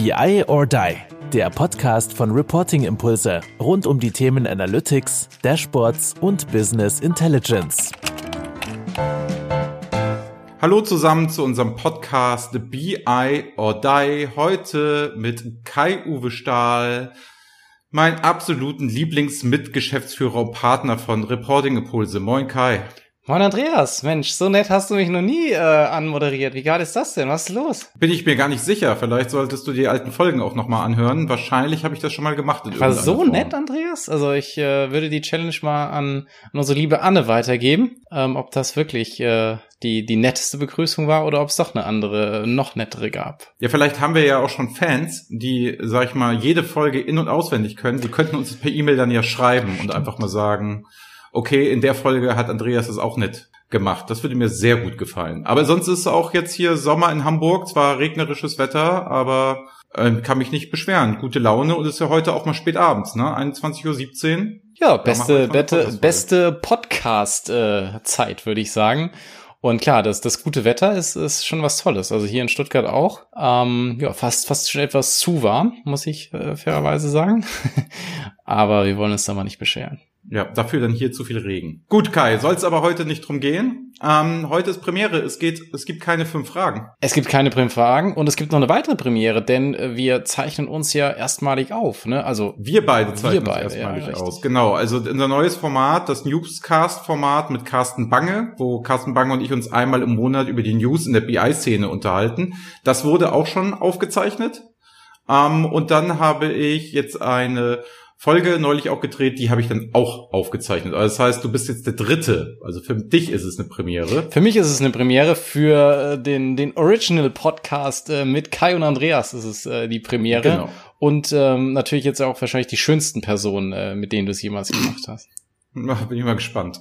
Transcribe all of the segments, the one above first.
BI or Die, der Podcast von Reporting Impulse rund um die Themen Analytics, Dashboards und Business Intelligence. Hallo zusammen zu unserem Podcast BI or Die. Heute mit Kai-Uwe Stahl, mein absoluten Lieblingsmitgeschäftsführer und Partner von Reporting Impulse. Moin Kai. Moin Andreas, Mensch, so nett hast du mich noch nie äh, anmoderiert. Wie geil ist das denn? Was ist los? Bin ich mir gar nicht sicher. Vielleicht solltest du die alten Folgen auch nochmal anhören. Wahrscheinlich habe ich das schon mal gemacht. In War so Form. nett, Andreas? Also ich äh, würde die Challenge mal an, an unsere liebe Anne weitergeben, ähm, ob das wirklich äh, die, die netteste Begrüßung war oder ob es doch eine andere, noch nettere gab. Ja, vielleicht haben wir ja auch schon Fans, die, sag ich mal, jede Folge in- und auswendig können. Die könnten uns per E-Mail dann ja schreiben und einfach mal sagen, okay, in der Folge hat Andreas es auch nicht gemacht. Das würde mir sehr gut gefallen. Aber sonst ist auch jetzt hier Sommer in Hamburg, zwar regnerisches Wetter, aber äh, kann mich nicht beschweren. Gute Laune und ist ja heute auch mal spät abends, ne? 21.17 Uhr. Ja, beste, beste, beste Podcast-Zeit, äh, würde ich sagen. Und klar, das, das gute Wetter ist, ist schon was Tolles. Also hier in Stuttgart auch. Ähm, ja, fast, fast schon etwas zu warm, muss ich äh, fairerweise sagen. Aber wir wollen uns da mal nicht beschweren. Ja, dafür dann hier zu viel Regen. Gut, Kai, soll es aber heute nicht drum gehen. Ähm, heute ist Premiere. Es geht, es gibt keine fünf Fragen. Es gibt keine fünf Fragen und es gibt noch eine weitere Premiere, denn äh, wir zeichnen uns ja erstmalig auf. Ne? Also wir beide zeichnen wir beide, uns erstmalig ja, aus. Genau. Also unser neues Format, das Newscast-Format mit Carsten Bange, wo Carsten Bange und ich uns einmal im Monat über die News in der BI-Szene unterhalten. Das wurde auch schon aufgezeichnet. Ähm, und dann habe ich jetzt eine Folge neulich auch gedreht, die habe ich dann auch aufgezeichnet. Also das heißt, du bist jetzt der Dritte. Also für dich ist es eine Premiere. Für mich ist es eine Premiere. Für äh, den, den Original Podcast äh, mit Kai und Andreas ist es äh, die Premiere. Genau. Und ähm, natürlich jetzt auch wahrscheinlich die schönsten Personen, äh, mit denen du es jemals gemacht hast. Bin ich mal gespannt.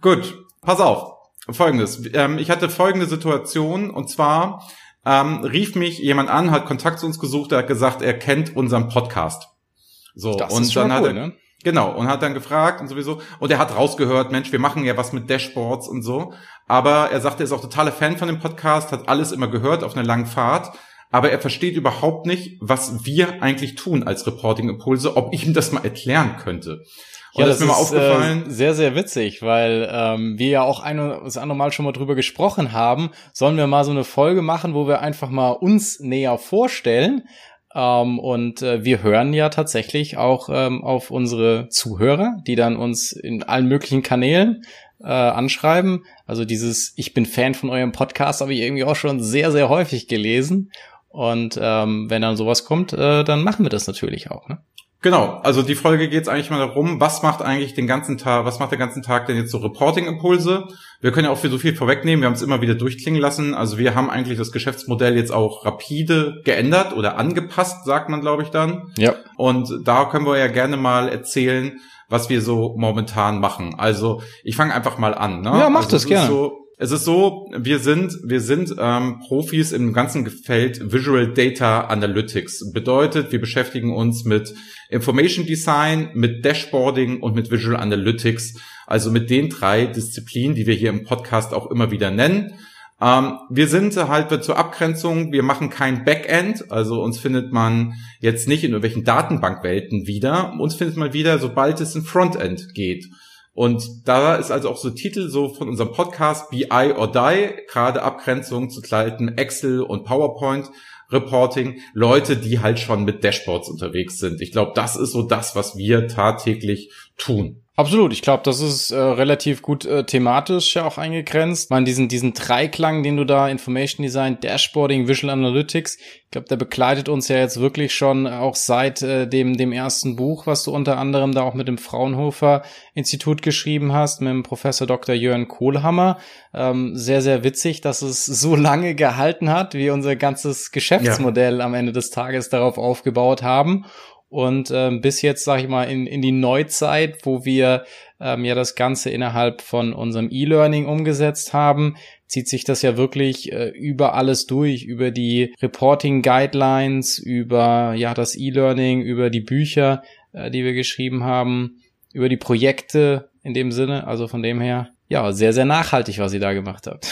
Gut, pass auf. Folgendes. Ähm, ich hatte folgende Situation und zwar ähm, rief mich jemand an, hat Kontakt zu uns gesucht, er hat gesagt, er kennt unseren Podcast. So, das und dann hat cool, er, ne? genau, und hat dann gefragt und sowieso, und er hat rausgehört, Mensch, wir machen ja was mit Dashboards und so. Aber er sagte, er ist auch totaler Fan von dem Podcast, hat alles immer gehört auf einer langen Fahrt. Aber er versteht überhaupt nicht, was wir eigentlich tun als Reporting-Impulse, ob ich ihm das mal erklären könnte. Und ja, das, das ist mir mal aufgefallen. Äh, sehr, sehr witzig, weil ähm, wir ja auch ein oder das andere Mal schon mal drüber gesprochen haben. Sollen wir mal so eine Folge machen, wo wir einfach mal uns näher vorstellen? Ähm, und äh, wir hören ja tatsächlich auch ähm, auf unsere Zuhörer, die dann uns in allen möglichen Kanälen äh, anschreiben. Also dieses Ich bin Fan von eurem Podcast habe ich irgendwie auch schon sehr, sehr häufig gelesen. Und ähm, wenn dann sowas kommt, äh, dann machen wir das natürlich auch. Ne? Genau, also die Folge geht es eigentlich mal darum, was macht eigentlich den ganzen Tag, was macht der ganzen Tag denn jetzt so Reporting-Impulse? Wir können ja auch für so viel vorwegnehmen, wir haben es immer wieder durchklingen lassen. Also wir haben eigentlich das Geschäftsmodell jetzt auch rapide geändert oder angepasst, sagt man, glaube ich, dann. Ja. Und da können wir ja gerne mal erzählen, was wir so momentan machen. Also ich fange einfach mal an. Ne? Ja, mach also, das gerne. So, es ist so, wir sind, wir sind ähm, Profis im ganzen Feld Visual Data Analytics. Bedeutet, wir beschäftigen uns mit Information Design, mit Dashboarding und mit Visual Analytics. Also mit den drei Disziplinen, die wir hier im Podcast auch immer wieder nennen. Ähm, wir sind halt zur Abgrenzung, wir machen kein Backend, also uns findet man jetzt nicht in irgendwelchen Datenbankwelten wieder. Uns findet man wieder, sobald es in Frontend geht. Und da ist also auch so Titel so von unserem Podcast BI or Die, gerade Abgrenzung zu kalten Excel und PowerPoint Reporting, Leute, die halt schon mit Dashboards unterwegs sind. Ich glaube, das ist so das, was wir tagtäglich tun. Absolut, ich glaube, das ist äh, relativ gut äh, thematisch ja auch eingegrenzt. Man diesen diesen Dreiklang, den du da Information Design, Dashboarding, Visual Analytics, ich glaube, der begleitet uns ja jetzt wirklich schon auch seit äh, dem dem ersten Buch, was du unter anderem da auch mit dem Fraunhofer Institut geschrieben hast, mit dem Professor Dr. Jörn Kohlhammer. Ähm, sehr sehr witzig, dass es so lange gehalten hat, wie unser ganzes Geschäftsmodell ja. am Ende des Tages darauf aufgebaut haben und ähm, bis jetzt, sage ich mal, in, in die Neuzeit, wo wir ähm, ja das Ganze innerhalb von unserem E-Learning umgesetzt haben, zieht sich das ja wirklich äh, über alles durch, über die Reporting Guidelines, über ja das E-Learning, über die Bücher, äh, die wir geschrieben haben, über die Projekte in dem Sinne. Also von dem her, ja, sehr, sehr nachhaltig, was ihr da gemacht habt.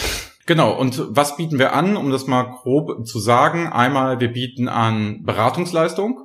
Genau, und was bieten wir an, um das mal grob zu sagen? Einmal, wir bieten an Beratungsleistung.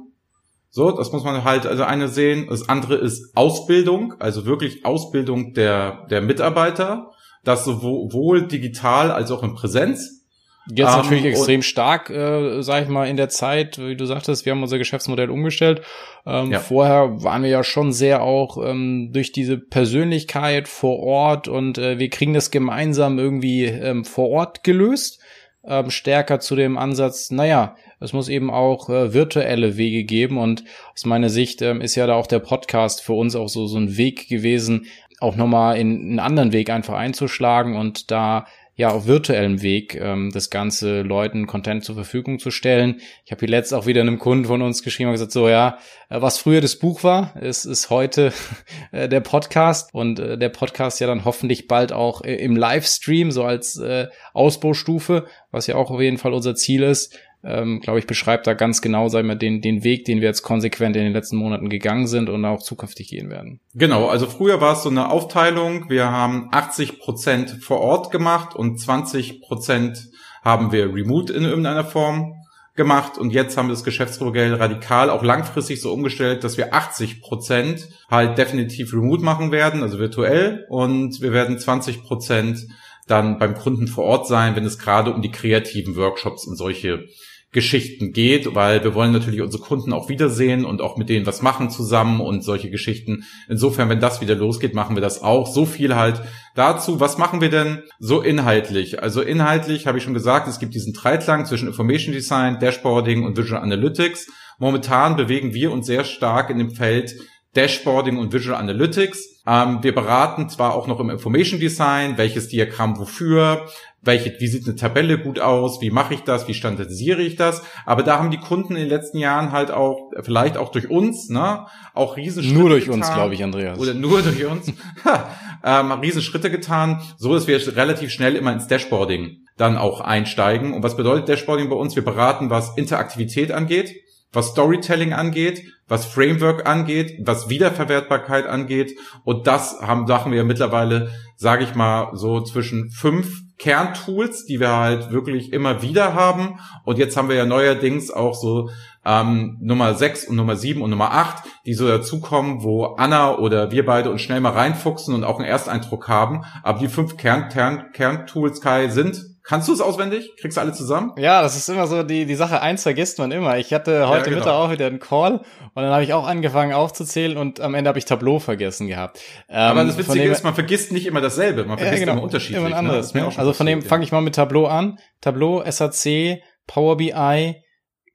So, das muss man halt also eine sehen. Das andere ist Ausbildung, also wirklich Ausbildung der, der Mitarbeiter. Das sowohl digital als auch in Präsenz. Jetzt um, natürlich extrem stark, äh, sag ich mal, in der Zeit, wie du sagtest, wir haben unser Geschäftsmodell umgestellt. Ähm, ja. Vorher waren wir ja schon sehr auch ähm, durch diese Persönlichkeit vor Ort und äh, wir kriegen das gemeinsam irgendwie ähm, vor Ort gelöst. Ähm, stärker zu dem Ansatz, naja, es muss eben auch äh, virtuelle Wege geben und aus meiner Sicht ähm, ist ja da auch der Podcast für uns auch so, so ein Weg gewesen, auch nochmal in einen anderen Weg einfach einzuschlagen und da ja auf virtuellem Weg ähm, das ganze Leuten Content zur Verfügung zu stellen. Ich habe hier letzt auch wieder einem Kunden von uns geschrieben und gesagt, so ja, äh, was früher das Buch war, ist, ist heute äh, der Podcast und äh, der Podcast ja dann hoffentlich bald auch äh, im Livestream, so als äh, Ausbaustufe, was ja auch auf jeden Fall unser Ziel ist, ähm, glaube ich, beschreibt da ganz genau, sagen wir, den, den Weg, den wir jetzt konsequent in den letzten Monaten gegangen sind und auch zukünftig gehen werden. Genau, also früher war es so eine Aufteilung. Wir haben 80 Prozent vor Ort gemacht und 20 Prozent haben wir remote in irgendeiner Form gemacht und jetzt haben wir das Geschäftsmodell radikal auch langfristig so umgestellt, dass wir 80 Prozent halt definitiv remote machen werden, also virtuell und wir werden 20 Prozent dann beim Kunden vor Ort sein, wenn es gerade um die kreativen Workshops und solche Geschichten geht, weil wir wollen natürlich unsere Kunden auch wiedersehen und auch mit denen was machen zusammen und solche Geschichten. Insofern, wenn das wieder losgeht, machen wir das auch. So viel halt dazu. Was machen wir denn so inhaltlich? Also inhaltlich habe ich schon gesagt, es gibt diesen Dreiklang zwischen Information Design, Dashboarding und Visual Analytics. Momentan bewegen wir uns sehr stark in dem Feld Dashboarding und Visual Analytics. Ähm, wir beraten zwar auch noch im Information Design, welches Diagramm wofür, welche, wie sieht eine Tabelle gut aus, wie mache ich das, wie standardisiere ich das, aber da haben die Kunden in den letzten Jahren halt auch, vielleicht auch durch uns, ne, auch Riesenschritte Nur durch getan, uns, glaube ich, Andreas. Oder nur durch uns, ähm, Riesenschritte getan, so dass wir relativ schnell immer ins Dashboarding dann auch einsteigen. Und was bedeutet Dashboarding bei uns? Wir beraten, was Interaktivität angeht, was Storytelling angeht, was Framework angeht, was Wiederverwertbarkeit angeht. Und das haben Sachen wir mittlerweile, sage ich mal, so zwischen fünf Kerntools, die wir halt wirklich immer wieder haben. Und jetzt haben wir ja neuerdings auch so ähm, Nummer 6 und Nummer 7 und Nummer 8, die so dazukommen, wo Anna oder wir beide uns schnell mal reinfuchsen und auch einen Ersteindruck haben. Aber die fünf Kern, Kern, Kerntools, Kai, sind Kannst du es auswendig? Kriegst du alle zusammen? Ja, das ist immer so die, die Sache. Eins vergisst man immer. Ich hatte heute ja, genau. Mittag auch wieder einen Call und dann habe ich auch angefangen aufzuzählen und am Ende habe ich Tableau vergessen gehabt. Ähm, Aber das Witzige ist, man vergisst nicht immer dasselbe. Man vergisst ja, genau, immer unterschiedlich. Immer ein ne? anderes. Ne? Also von dem ja. fange ich mal mit Tableau an. Tableau, SAC, Power BI,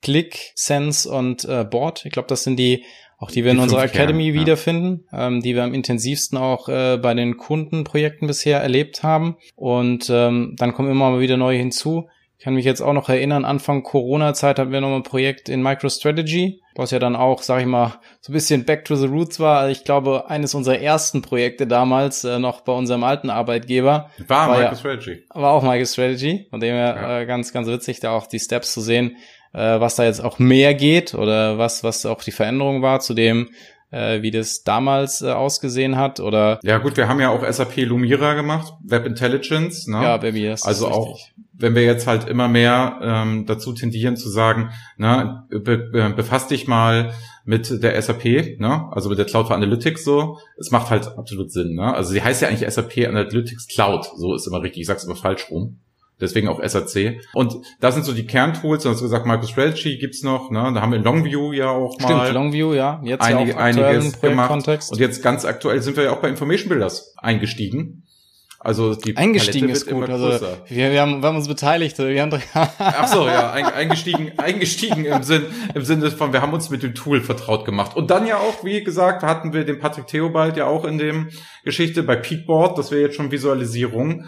Click, Sense und äh, Board. Ich glaube, das sind die auch die wir die in unserer Academy Kern, wiederfinden, ja. ähm, die wir am intensivsten auch äh, bei den Kundenprojekten bisher erlebt haben. Und ähm, dann kommen immer mal wieder neue hinzu. Ich kann mich jetzt auch noch erinnern, Anfang Corona-Zeit hatten wir noch ein Projekt in MicroStrategy, was ja dann auch, sag ich mal, so ein bisschen back to the roots war. Also ich glaube, eines unserer ersten Projekte damals, äh, noch bei unserem alten Arbeitgeber. War, war MicroStrategy. Ja, war auch MicroStrategy. Von dem her ja. äh, ganz, ganz witzig, da auch die Steps zu sehen, äh, was da jetzt auch mehr geht oder was, was auch die Veränderung war zu dem, äh, wie das damals äh, ausgesehen hat oder ja gut wir haben ja auch SAP Lumira gemacht Web Intelligence ne? ja Baby das also auch wenn wir jetzt halt immer mehr ähm, dazu tendieren zu sagen ne be, be, befasst dich mal mit der SAP ne? Also mit der Cloud for Analytics so. Es macht halt absolut Sinn ne? Also sie heißt ja eigentlich SAP Analytics Cloud so ist immer richtig. Ich sag's immer falsch rum Deswegen auch SAC. Und das sind so die Kerntools. Du hast gesagt, MicroStrategy gibt's noch. Ne? Da haben wir Longview ja auch mal. Stimmt, Longview, ja. Jetzt einige, ja einiges gemacht. Und jetzt ganz aktuell sind wir ja auch bei Information Builders eingestiegen. Also die eingestiegen ist gut. Also wir, wir, haben, wir haben uns beteiligt. Wir haben Ach so, ja, eingestiegen, eingestiegen im Sinn, im Sinne von, wir haben uns mit dem Tool vertraut gemacht. Und dann ja auch, wie gesagt, hatten wir den Patrick Theobald ja auch in dem Geschichte bei Peakboard, das wäre jetzt schon Visualisierung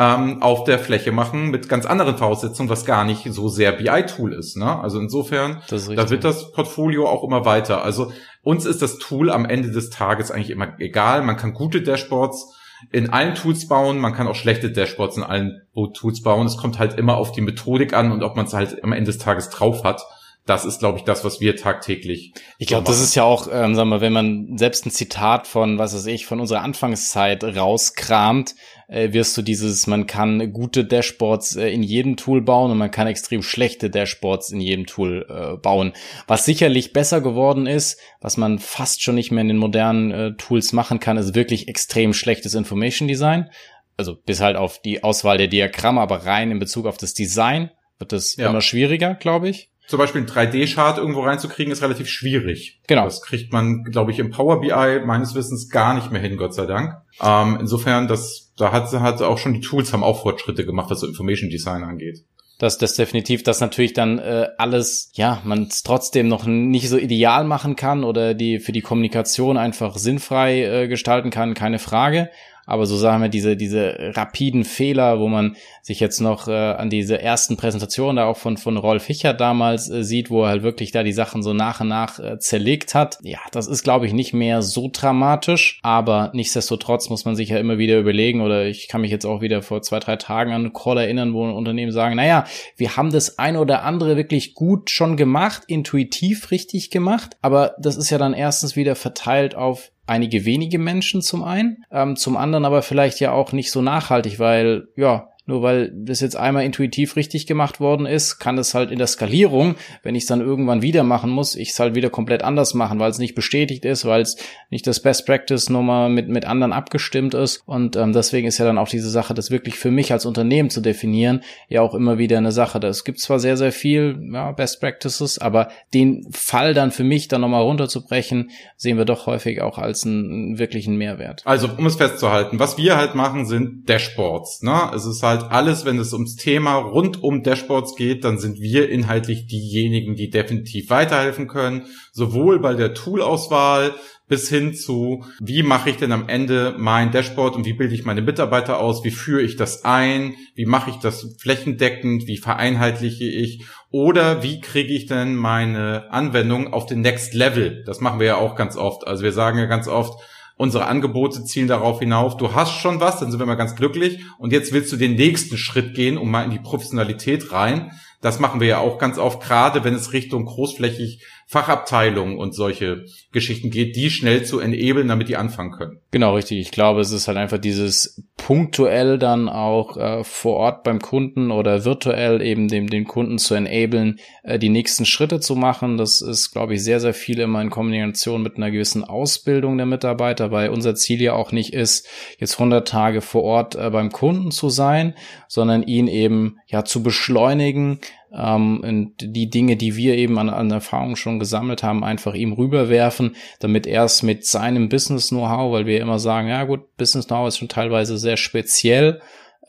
ähm, auf der Fläche machen mit ganz anderen Voraussetzungen, was gar nicht so sehr BI-Tool ist. Ne? Also insofern, da wird das Portfolio auch immer weiter. Also uns ist das Tool am Ende des Tages eigentlich immer egal. Man kann gute Dashboards in allen Tools bauen, man kann auch schlechte Dashboards in allen Tools bauen. Es kommt halt immer auf die Methodik an und ob man es halt am Ende des Tages drauf hat das ist, glaube ich, das, was wir tagtäglich. Ich glaube, so das ist ja auch, ähm, sagen wir, wenn man selbst ein Zitat von, was weiß ich, von unserer Anfangszeit rauskramt, äh, wirst du dieses, man kann gute Dashboards äh, in jedem Tool bauen und man kann extrem schlechte Dashboards in jedem Tool äh, bauen. Was sicherlich besser geworden ist, was man fast schon nicht mehr in den modernen äh, Tools machen kann, ist wirklich extrem schlechtes Information Design. Also bis halt auf die Auswahl der Diagramme, aber rein in Bezug auf das Design wird es ja. immer schwieriger, glaube ich zum Beispiel einen 3D-Chart irgendwo reinzukriegen, ist relativ schwierig. Genau. Das kriegt man, glaube ich, im Power BI meines Wissens gar nicht mehr hin, Gott sei Dank. Ähm, insofern, das, da hat, hat auch schon die Tools haben auch Fortschritte gemacht, was so Information Design angeht. Das, das definitiv, dass natürlich dann äh, alles, ja, man es trotzdem noch nicht so ideal machen kann oder die für die Kommunikation einfach sinnfrei äh, gestalten kann, keine Frage. Aber so sagen wir diese, diese rapiden Fehler, wo man sich jetzt noch äh, an diese ersten Präsentationen da auch von, von Rolf Hicher damals äh, sieht, wo er halt wirklich da die Sachen so nach und nach äh, zerlegt hat. Ja, das ist, glaube ich, nicht mehr so dramatisch, aber nichtsdestotrotz muss man sich ja immer wieder überlegen oder ich kann mich jetzt auch wieder vor zwei, drei Tagen an einen Call erinnern, wo ein Unternehmen sagen, naja, wir haben das eine oder andere wirklich gut schon gemacht, intuitiv richtig gemacht, aber das ist ja dann erstens wieder verteilt auf einige wenige Menschen zum einen, ähm, zum anderen aber vielleicht ja auch nicht so nachhaltig, weil ja, nur weil das jetzt einmal intuitiv richtig gemacht worden ist, kann es halt in der Skalierung, wenn ich es dann irgendwann wieder machen muss, ich es halt wieder komplett anders machen, weil es nicht bestätigt ist, weil es nicht das Best Practice Nummer mit, mit anderen abgestimmt ist. Und ähm, deswegen ist ja dann auch diese Sache, das wirklich für mich als Unternehmen zu definieren, ja auch immer wieder eine Sache. Es gibt zwar sehr, sehr viel ja, Best Practices, aber den Fall dann für mich dann nochmal runterzubrechen, sehen wir doch häufig auch als einen, wirklichen Mehrwert. Also, um es festzuhalten, was wir halt machen, sind Dashboards. Ne? Es ist halt halt alles, wenn es ums Thema rund um Dashboards geht, dann sind wir inhaltlich diejenigen, die definitiv weiterhelfen können, sowohl bei der Toolauswahl bis hin zu, wie mache ich denn am Ende mein Dashboard und wie bilde ich meine Mitarbeiter aus, wie führe ich das ein, wie mache ich das flächendeckend, wie vereinheitliche ich oder wie kriege ich denn meine Anwendung auf den Next Level. Das machen wir ja auch ganz oft. Also wir sagen ja ganz oft, unsere Angebote zielen darauf hinauf, du hast schon was, dann sind wir mal ganz glücklich und jetzt willst du den nächsten Schritt gehen, um mal in die Professionalität rein. Das machen wir ja auch ganz oft, gerade wenn es Richtung großflächig Fachabteilungen und solche Geschichten geht, die schnell zu enablen, damit die anfangen können. Genau, richtig. Ich glaube, es ist halt einfach dieses punktuell dann auch äh, vor Ort beim Kunden oder virtuell eben dem, den Kunden zu enablen, äh, die nächsten Schritte zu machen. Das ist, glaube ich, sehr, sehr viel immer in Kombination mit einer gewissen Ausbildung der Mitarbeiter, weil unser Ziel ja auch nicht ist, jetzt 100 Tage vor Ort äh, beim Kunden zu sein, sondern ihn eben ja zu beschleunigen, ähm, die Dinge, die wir eben an, an Erfahrung schon gesammelt haben, einfach ihm rüberwerfen, damit er es mit seinem Business-Know-how, weil wir immer sagen, ja gut, Business-Know-how ist schon teilweise sehr speziell,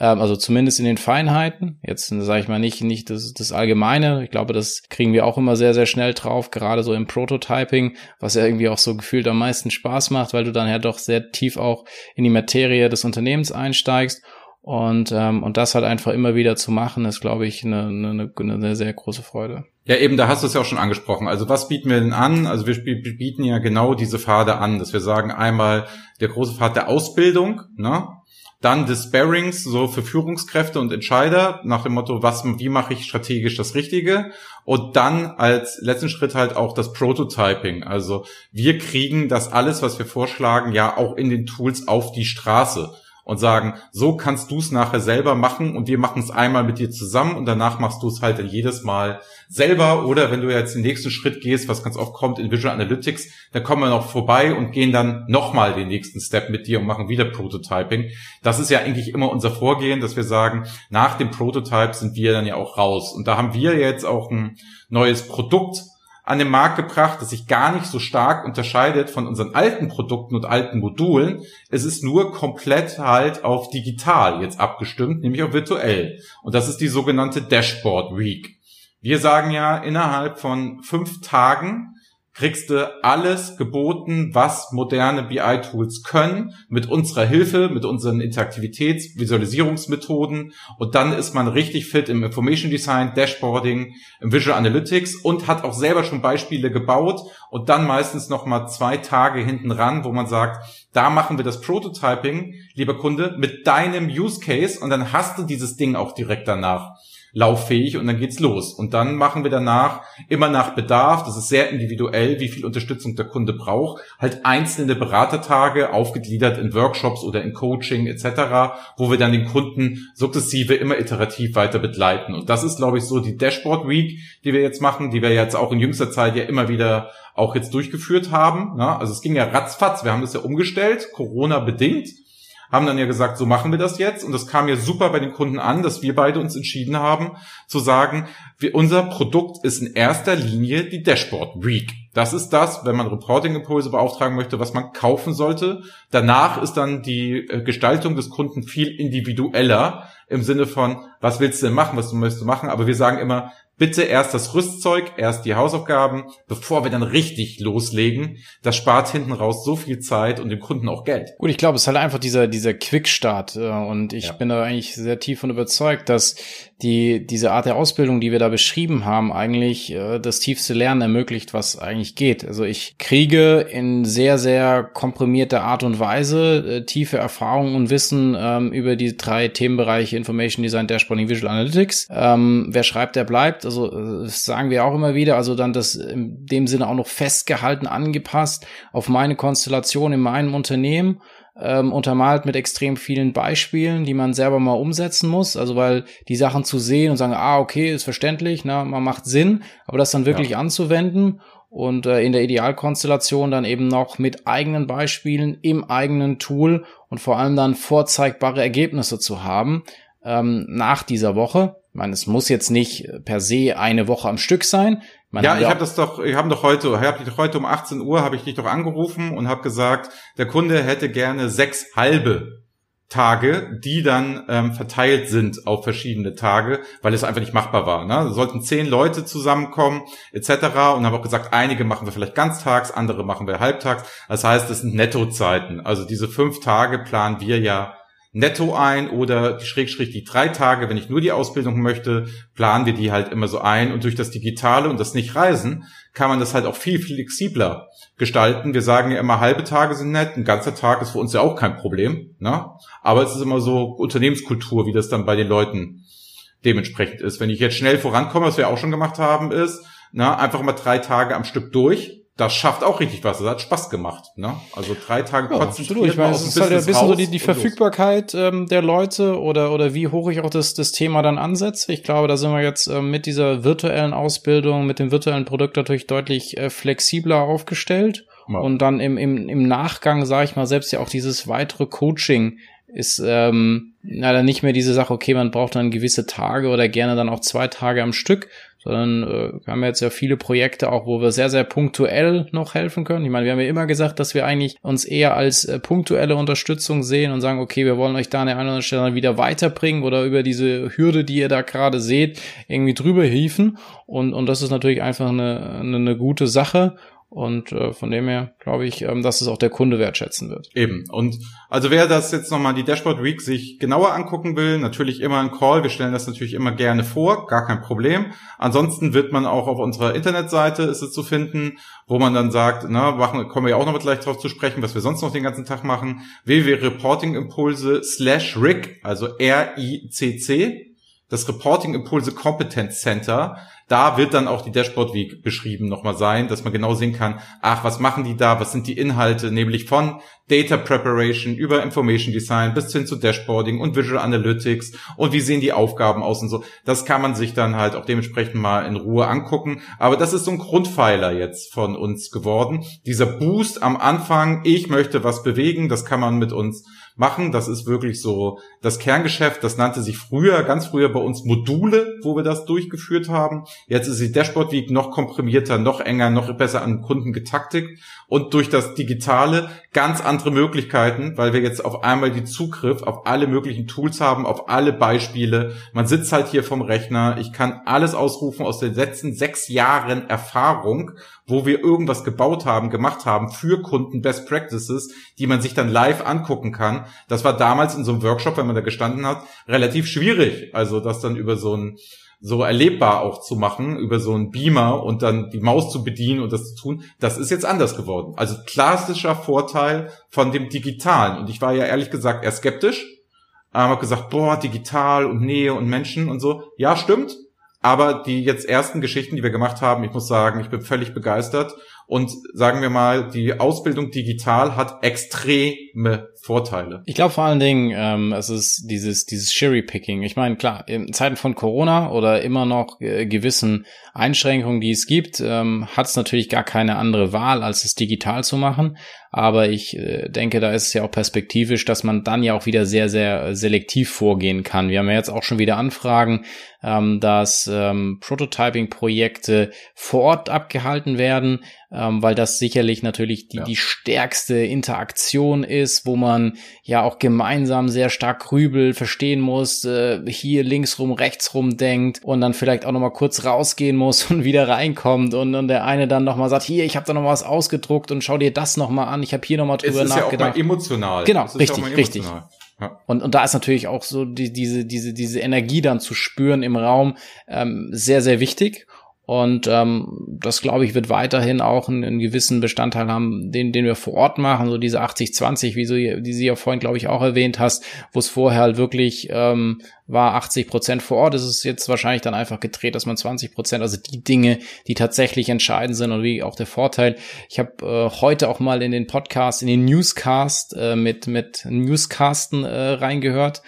ähm, also zumindest in den Feinheiten. Jetzt sage ich mal nicht nicht das, das Allgemeine. Ich glaube, das kriegen wir auch immer sehr sehr schnell drauf, gerade so im Prototyping, was ja irgendwie auch so gefühlt am meisten Spaß macht, weil du dann ja doch sehr tief auch in die Materie des Unternehmens einsteigst. Und, ähm, und das halt einfach immer wieder zu machen, ist, glaube ich, eine, eine, eine sehr große Freude. Ja, eben, da hast du es ja auch schon angesprochen. Also was bieten wir denn an? Also wir bieten ja genau diese Pfade an, dass wir sagen, einmal der große Pfad der Ausbildung, ne? Dann des Sparings, so für Führungskräfte und Entscheider, nach dem Motto, was, wie mache ich strategisch das Richtige? Und dann als letzten Schritt halt auch das Prototyping. Also wir kriegen das alles, was wir vorschlagen, ja auch in den Tools auf die Straße und sagen, so kannst du es nachher selber machen und wir machen es einmal mit dir zusammen und danach machst du es halt jedes Mal selber oder wenn du jetzt den nächsten Schritt gehst, was ganz oft kommt in Visual Analytics, dann kommen wir noch vorbei und gehen dann nochmal den nächsten Step mit dir und machen wieder Prototyping. Das ist ja eigentlich immer unser Vorgehen, dass wir sagen, nach dem Prototype sind wir dann ja auch raus und da haben wir jetzt auch ein neues Produkt an den Markt gebracht, das sich gar nicht so stark unterscheidet von unseren alten Produkten und alten Modulen. Es ist nur komplett halt auf digital jetzt abgestimmt, nämlich auf virtuell. Und das ist die sogenannte Dashboard Week. Wir sagen ja, innerhalb von fünf Tagen kriegst du alles geboten, was moderne BI-Tools können, mit unserer Hilfe, mit unseren Interaktivitäts-, Visualisierungsmethoden. Und dann ist man richtig fit im Information Design, Dashboarding, im Visual Analytics und hat auch selber schon Beispiele gebaut und dann meistens nochmal zwei Tage hinten ran, wo man sagt, da machen wir das Prototyping, lieber Kunde, mit deinem Use Case und dann hast du dieses Ding auch direkt danach. Lauffähig und dann geht's los. Und dann machen wir danach immer nach Bedarf, das ist sehr individuell, wie viel Unterstützung der Kunde braucht, halt einzelne Beratertage aufgegliedert in Workshops oder in Coaching etc., wo wir dann den Kunden sukzessive immer iterativ weiter begleiten. Und das ist, glaube ich, so die Dashboard Week, die wir jetzt machen, die wir jetzt auch in jüngster Zeit ja immer wieder auch jetzt durchgeführt haben. Also es ging ja ratzfatz, wir haben das ja umgestellt, Corona bedingt haben dann ja gesagt, so machen wir das jetzt. Und das kam ja super bei den Kunden an, dass wir beide uns entschieden haben, zu sagen, wir, unser Produkt ist in erster Linie die Dashboard Week. Das ist das, wenn man Reporting-Impulse beauftragen möchte, was man kaufen sollte. Danach ist dann die äh, Gestaltung des Kunden viel individueller im Sinne von, was willst du denn machen, was möchtest du machen. Aber wir sagen immer, bitte erst das Rüstzeug, erst die Hausaufgaben, bevor wir dann richtig loslegen. Das spart hinten raus so viel Zeit und dem Kunden auch Geld. Gut, ich glaube, es ist halt einfach dieser, dieser Quickstart. Äh, und ich ja. bin da eigentlich sehr tief von überzeugt, dass die, diese Art der Ausbildung, die wir da beschrieben haben, eigentlich äh, das tiefste Lernen ermöglicht, was eigentlich geht. Also ich kriege in sehr, sehr komprimierter Art und Weise äh, tiefe Erfahrungen und Wissen ähm, über die drei Themenbereiche Information Design, Dashboarding, Visual Analytics. Ähm, wer schreibt, der bleibt. Also das sagen wir auch immer wieder. Also dann das in dem Sinne auch noch festgehalten, angepasst auf meine Konstellation in meinem Unternehmen ähm, untermalt mit extrem vielen Beispielen, die man selber mal umsetzen muss. Also weil die Sachen zu sehen und sagen, ah, okay, ist verständlich, na, man macht Sinn, aber das dann wirklich ja. anzuwenden und äh, in der Idealkonstellation dann eben noch mit eigenen Beispielen im eigenen Tool und vor allem dann vorzeigbare Ergebnisse zu haben ähm, nach dieser Woche. Ich meine, es muss jetzt nicht per se eine Woche am Stück sein. Man ja, ich habe das doch, ich habe doch heute, ich habe dich heute um 18 Uhr habe ich dich doch angerufen und habe gesagt, der Kunde hätte gerne sechs halbe Tage, die dann ähm, verteilt sind auf verschiedene Tage, weil es einfach nicht machbar war. Ne? Es sollten zehn Leute zusammenkommen etc. Und habe auch gesagt, einige machen wir vielleicht ganztags, andere machen wir halbtags. Das heißt, es sind Nettozeiten. Also diese fünf Tage planen wir ja netto ein oder die Schrägstrich die drei Tage, wenn ich nur die Ausbildung möchte, planen wir die halt immer so ein und durch das Digitale und das Nicht-Reisen kann man das halt auch viel flexibler gestalten. Wir sagen ja immer, halbe Tage sind nett, ein ganzer Tag ist für uns ja auch kein Problem, ne? aber es ist immer so Unternehmenskultur, wie das dann bei den Leuten dementsprechend ist. Wenn ich jetzt schnell vorankomme, was wir auch schon gemacht haben, ist, na, einfach mal drei Tage am Stück durch das schafft auch richtig was. Das hat Spaß gemacht. Ne? Also drei Tage ja, konzentriert. Ich meine, es ist halt ein bisschen so die, die Verfügbarkeit ähm, der Leute oder oder wie hoch ich auch das das Thema dann ansetze. Ich glaube, da sind wir jetzt ähm, mit dieser virtuellen Ausbildung, mit dem virtuellen Produkt natürlich deutlich äh, flexibler aufgestellt. Ja. Und dann im, im, im Nachgang, sage ich mal, selbst ja auch dieses weitere Coaching ist ähm, dann nicht mehr diese Sache, okay, man braucht dann gewisse Tage oder gerne dann auch zwei Tage am Stück, sondern äh, wir haben jetzt ja viele Projekte auch, wo wir sehr, sehr punktuell noch helfen können. Ich meine, wir haben ja immer gesagt, dass wir eigentlich uns eher als äh, punktuelle Unterstützung sehen und sagen, okay, wir wollen euch da an der einen oder anderen Stelle wieder weiterbringen oder über diese Hürde, die ihr da gerade seht, irgendwie drüber hieven. Und, und das ist natürlich einfach eine, eine, eine gute Sache. Und äh, von dem her glaube ich, ähm, dass es auch der Kunde wertschätzen wird. Eben. Und also wer das jetzt nochmal die Dashboard Week sich genauer angucken will, natürlich immer ein Call. Wir stellen das natürlich immer gerne vor, gar kein Problem. Ansonsten wird man auch auf unserer Internetseite ist es zu finden, wo man dann sagt, na, machen, kommen wir ja auch noch gleich drauf zu sprechen, was wir sonst noch den ganzen Tag machen. www.reportingimpulse slash RIC, also R-I-C-C das Reporting Impulse Competence Center da wird dann auch die Dashboard Week beschrieben nochmal sein, dass man genau sehen kann, ach, was machen die da, was sind die Inhalte, nämlich von Data Preparation über Information Design bis hin zu Dashboarding und Visual Analytics und wie sehen die Aufgaben aus und so. Das kann man sich dann halt auch dementsprechend mal in Ruhe angucken. Aber das ist so ein Grundpfeiler jetzt von uns geworden. Dieser Boost am Anfang, ich möchte was bewegen, das kann man mit uns machen. Das ist wirklich so das Kerngeschäft. Das nannte sich früher, ganz früher bei uns Module, wo wir das durchgeführt haben. Jetzt ist die Dashboard Week noch komprimierter, noch enger, noch besser an Kunden getaktet und durch das Digitale ganz andere Möglichkeiten, weil wir jetzt auf einmal die Zugriff auf alle möglichen Tools haben, auf alle Beispiele. Man sitzt halt hier vom Rechner. Ich kann alles ausrufen aus den letzten sechs Jahren Erfahrung, wo wir irgendwas gebaut haben, gemacht haben für Kunden, Best Practices, die man sich dann live angucken kann. Das war damals in so einem Workshop, wenn man da gestanden hat, relativ schwierig. Also das dann über so ein so erlebbar auch zu machen über so einen Beamer und dann die Maus zu bedienen und das zu tun, das ist jetzt anders geworden. Also klassischer Vorteil von dem Digitalen. Und ich war ja ehrlich gesagt eher skeptisch, ähm, habe gesagt, boah, digital und Nähe und Menschen und so. Ja, stimmt. Aber die jetzt ersten Geschichten, die wir gemacht haben, ich muss sagen, ich bin völlig begeistert. Und sagen wir mal, die Ausbildung digital hat extreme Vorteile. Ich glaube vor allen Dingen, ähm, es ist dieses, dieses Cherry-Picking. Ich meine, klar, in Zeiten von Corona oder immer noch äh, gewissen Einschränkungen, die es gibt, ähm, hat es natürlich gar keine andere Wahl, als es digital zu machen. Aber ich äh, denke, da ist es ja auch perspektivisch, dass man dann ja auch wieder sehr, sehr selektiv vorgehen kann. Wir haben ja jetzt auch schon wieder Anfragen, ähm, dass ähm, Prototyping-Projekte vor Ort abgehalten werden, ähm, weil das sicherlich natürlich die, ja. die stärkste Interaktion ist, wo man ja auch gemeinsam sehr stark grübel, verstehen muss, äh, hier links rum, rechts rum denkt und dann vielleicht auch nochmal kurz rausgehen muss und wieder reinkommt und, und der eine dann nochmal sagt, hier, ich habe da noch was ausgedruckt und schau dir das nochmal an, ich habe hier nochmal drüber es ist nachgedacht. Ja auch mal emotional. Genau, richtig, ja richtig. Ja. Und, und da ist natürlich auch so die, diese, diese, diese Energie dann zu spüren im Raum ähm, sehr, sehr wichtig. Und ähm, das, glaube ich, wird weiterhin auch einen, einen, gewissen Bestandteil haben, den, den wir vor Ort machen, so diese 80-20, wie so, die sie ja vorhin, glaube ich, auch erwähnt hast, wo es vorher halt wirklich ähm, war 80 Prozent vor Ort. Es ist jetzt wahrscheinlich dann einfach gedreht, dass man 20 Prozent, also die Dinge, die tatsächlich entscheidend sind und wie auch der Vorteil. Ich habe äh, heute auch mal in den Podcast, in den Newscast äh, mit mit Newscasten äh, reingehört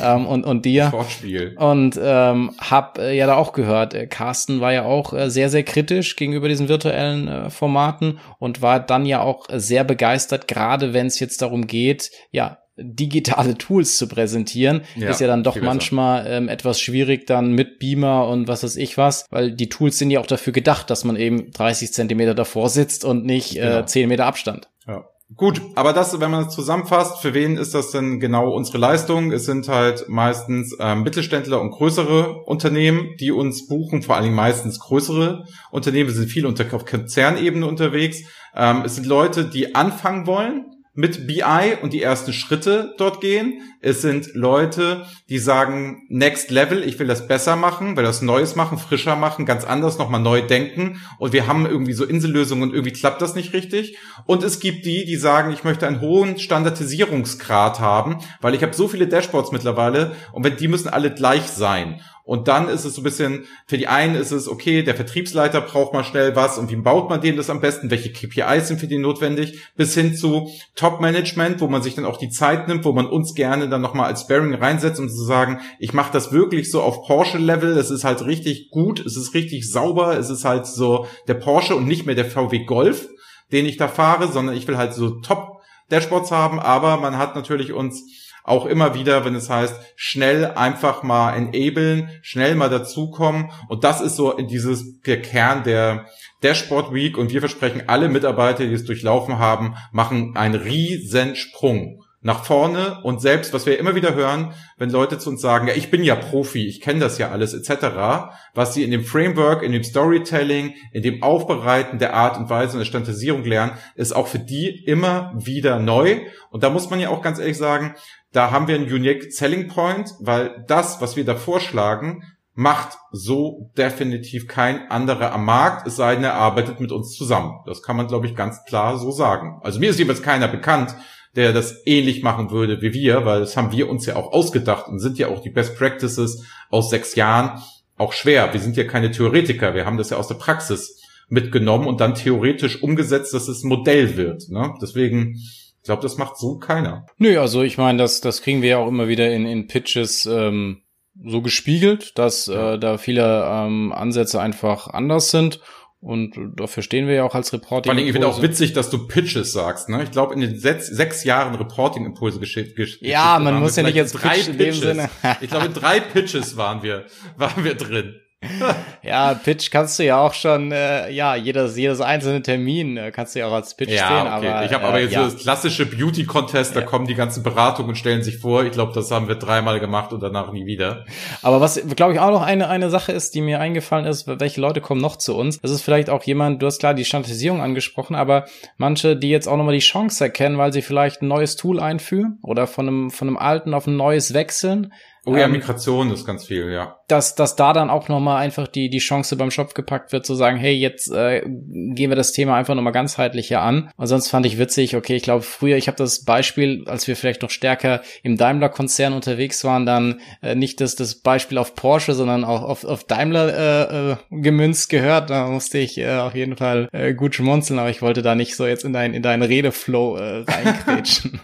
ähm, und und dir Vorspiel. und ähm, habe äh, ja da auch gehört. Äh, Carsten war ja auch äh, sehr sehr kritisch gegenüber diesen virtuellen äh, Formaten und war dann ja auch sehr begeistert, gerade wenn es jetzt darum geht, ja digitale Tools zu präsentieren, ja, ist ja dann doch manchmal ähm, etwas schwierig dann mit Beamer und was weiß ich was, weil die Tools sind ja auch dafür gedacht, dass man eben 30 Zentimeter davor sitzt und nicht äh, genau. 10 Meter Abstand. Ja. Gut, aber das, wenn man es zusammenfasst, für wen ist das denn genau unsere Leistung? Es sind halt meistens ähm, Mittelständler und größere Unternehmen, die uns buchen, vor allen Dingen meistens größere Unternehmen. Wir sind viel unter, auf Konzernebene unterwegs. Ähm, es sind Leute, die anfangen wollen, mit BI und die ersten Schritte dort gehen. Es sind Leute, die sagen, next level, ich will das besser machen, will das Neues machen, frischer machen, ganz anders nochmal neu denken. Und wir haben irgendwie so Insellösungen und irgendwie klappt das nicht richtig. Und es gibt die, die sagen, ich möchte einen hohen Standardisierungsgrad haben, weil ich habe so viele Dashboards mittlerweile und wenn die müssen alle gleich sein. Und dann ist es so ein bisschen, für die einen ist es, okay, der Vertriebsleiter braucht mal schnell was und wie baut man dem das am besten, welche KPIs sind für die notwendig, bis hin zu Top-Management, wo man sich dann auch die Zeit nimmt, wo man uns gerne dann nochmal als Bearing reinsetzt, um zu sagen, ich mache das wirklich so auf Porsche-Level, es ist halt richtig gut, es ist richtig sauber, es ist halt so der Porsche und nicht mehr der VW Golf, den ich da fahre, sondern ich will halt so Top-Dashboards haben, aber man hat natürlich uns auch immer wieder, wenn es heißt, schnell einfach mal enablen, schnell mal dazukommen. Und das ist so dieses, der Kern der Dashboard Week. Und wir versprechen, alle Mitarbeiter, die es durchlaufen haben, machen einen riesen Sprung nach vorne und selbst, was wir immer wieder hören, wenn Leute zu uns sagen, ja, ich bin ja Profi, ich kenne das ja alles etc., was sie in dem Framework, in dem Storytelling, in dem Aufbereiten der Art und Weise und der Standardisierung lernen, ist auch für die immer wieder neu. Und da muss man ja auch ganz ehrlich sagen, da haben wir einen unique Selling Point, weil das, was wir da vorschlagen, macht so definitiv kein anderer am Markt, es sei denn, er arbeitet mit uns zusammen. Das kann man, glaube ich, ganz klar so sagen. Also mir ist jeweils keiner bekannt, der das ähnlich machen würde wie wir, weil das haben wir uns ja auch ausgedacht und sind ja auch die Best Practices aus sechs Jahren auch schwer. Wir sind ja keine Theoretiker, wir haben das ja aus der Praxis mitgenommen und dann theoretisch umgesetzt, dass es Modell wird. Ne? Deswegen, ich glaube, das macht so keiner. Nö, also ich meine, das, das kriegen wir ja auch immer wieder in, in Pitches ähm, so gespiegelt, dass äh, da viele ähm, Ansätze einfach anders sind. Und dafür stehen wir ja auch als Reporting. Vor allem, ich finde auch witzig, dass du Pitches sagst. Ne? Ich glaube, in den sechs, sechs Jahren Reporting-Impulse geschickt. Gesch ja, man muss ja nicht jetzt drei Pitch Pitches. in dem Sinne. ich glaube, in drei Pitches waren wir, waren wir drin. ja, Pitch kannst du ja auch schon, äh, ja, jedes, jedes einzelne Termin äh, kannst du ja auch als Pitch ja, sehen. Okay. Aber, ich habe aber jetzt äh, ja. das klassische Beauty-Contest, da ja. kommen die ganzen Beratungen und stellen sich vor. Ich glaube, das haben wir dreimal gemacht und danach nie wieder. Aber was, glaube ich, auch noch eine, eine Sache ist, die mir eingefallen ist, welche Leute kommen noch zu uns? Das ist vielleicht auch jemand, du hast klar die Standardisierung angesprochen, aber manche, die jetzt auch nochmal die Chance erkennen, weil sie vielleicht ein neues Tool einführen oder von einem, von einem alten auf ein neues wechseln Oh ja, ähm, Migration ist ganz viel, ja. Dass, dass da dann auch nochmal einfach die, die Chance beim Shop gepackt wird, zu sagen, hey, jetzt äh, gehen wir das Thema einfach nochmal ganzheitlicher an. Und sonst fand ich witzig, okay, ich glaube früher, ich habe das Beispiel, als wir vielleicht noch stärker im Daimler-Konzern unterwegs waren, dann äh, nicht das, das Beispiel auf Porsche, sondern auch auf, auf Daimler äh, äh, gemünzt gehört. Da musste ich äh, auf jeden Fall äh, gut schmunzeln, aber ich wollte da nicht so jetzt in deinen in deinen Redeflow äh, reinkrätschen.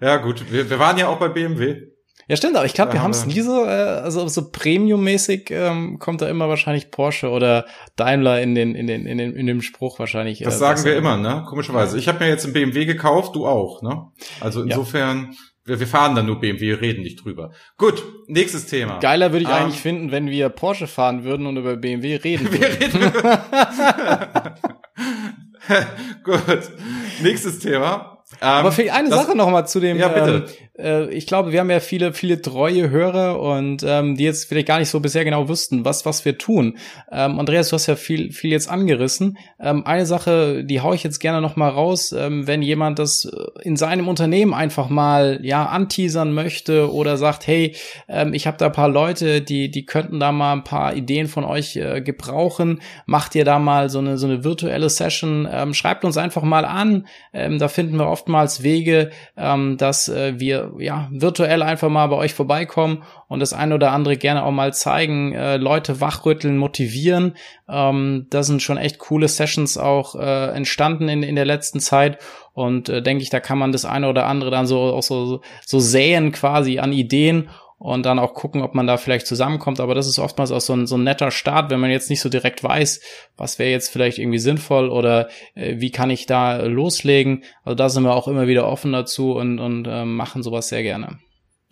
ja gut, wir, wir waren ja auch bei BMW. Ja, stimmt, aber ich glaube, wir haben es nie so, äh, also so Premium-mäßig ähm, kommt da immer wahrscheinlich Porsche oder Daimler in den, in den, in den, in dem Spruch wahrscheinlich. Äh, das sagen wir immer, ne? Komischerweise. Ich habe mir jetzt ein BMW gekauft, du auch, ne? Also insofern. Ja. Wir, wir fahren dann nur BMW, wir reden nicht drüber. Gut, nächstes Thema. Geiler würde ich um, eigentlich finden, wenn wir Porsche fahren würden und über BMW reden würden. wir reden. Gut, nächstes Thema. Aber für eine das, Sache noch mal zu dem. Ja, bitte. Ähm, äh, ich glaube, wir haben ja viele, viele treue Hörer und ähm, die jetzt vielleicht gar nicht so bisher genau wüssten, was, was wir tun. Ähm, Andreas, du hast ja viel, viel jetzt angerissen. Ähm, eine Sache, die hau ich jetzt gerne noch mal raus, ähm, wenn jemand das in seinem Unternehmen einfach mal ja anteasern möchte oder sagt, hey, ähm, ich habe da ein paar Leute, die, die könnten da mal ein paar Ideen von euch äh, gebrauchen. Macht ihr da mal so eine, so eine virtuelle Session? Ähm, schreibt uns einfach mal an. Ähm, da finden wir oftmals Wege, ähm, dass äh, wir ja virtuell einfach mal bei euch vorbeikommen und das eine oder andere gerne auch mal zeigen, äh, Leute wachrütteln, motivieren. Ähm, da sind schon echt coole Sessions auch äh, entstanden in, in der letzten Zeit und äh, denke ich, da kann man das eine oder andere dann so auch so so säen quasi an Ideen und dann auch gucken, ob man da vielleicht zusammenkommt. Aber das ist oftmals auch so ein, so ein netter Start, wenn man jetzt nicht so direkt weiß, was wäre jetzt vielleicht irgendwie sinnvoll oder äh, wie kann ich da loslegen. Also da sind wir auch immer wieder offen dazu und, und äh, machen sowas sehr gerne.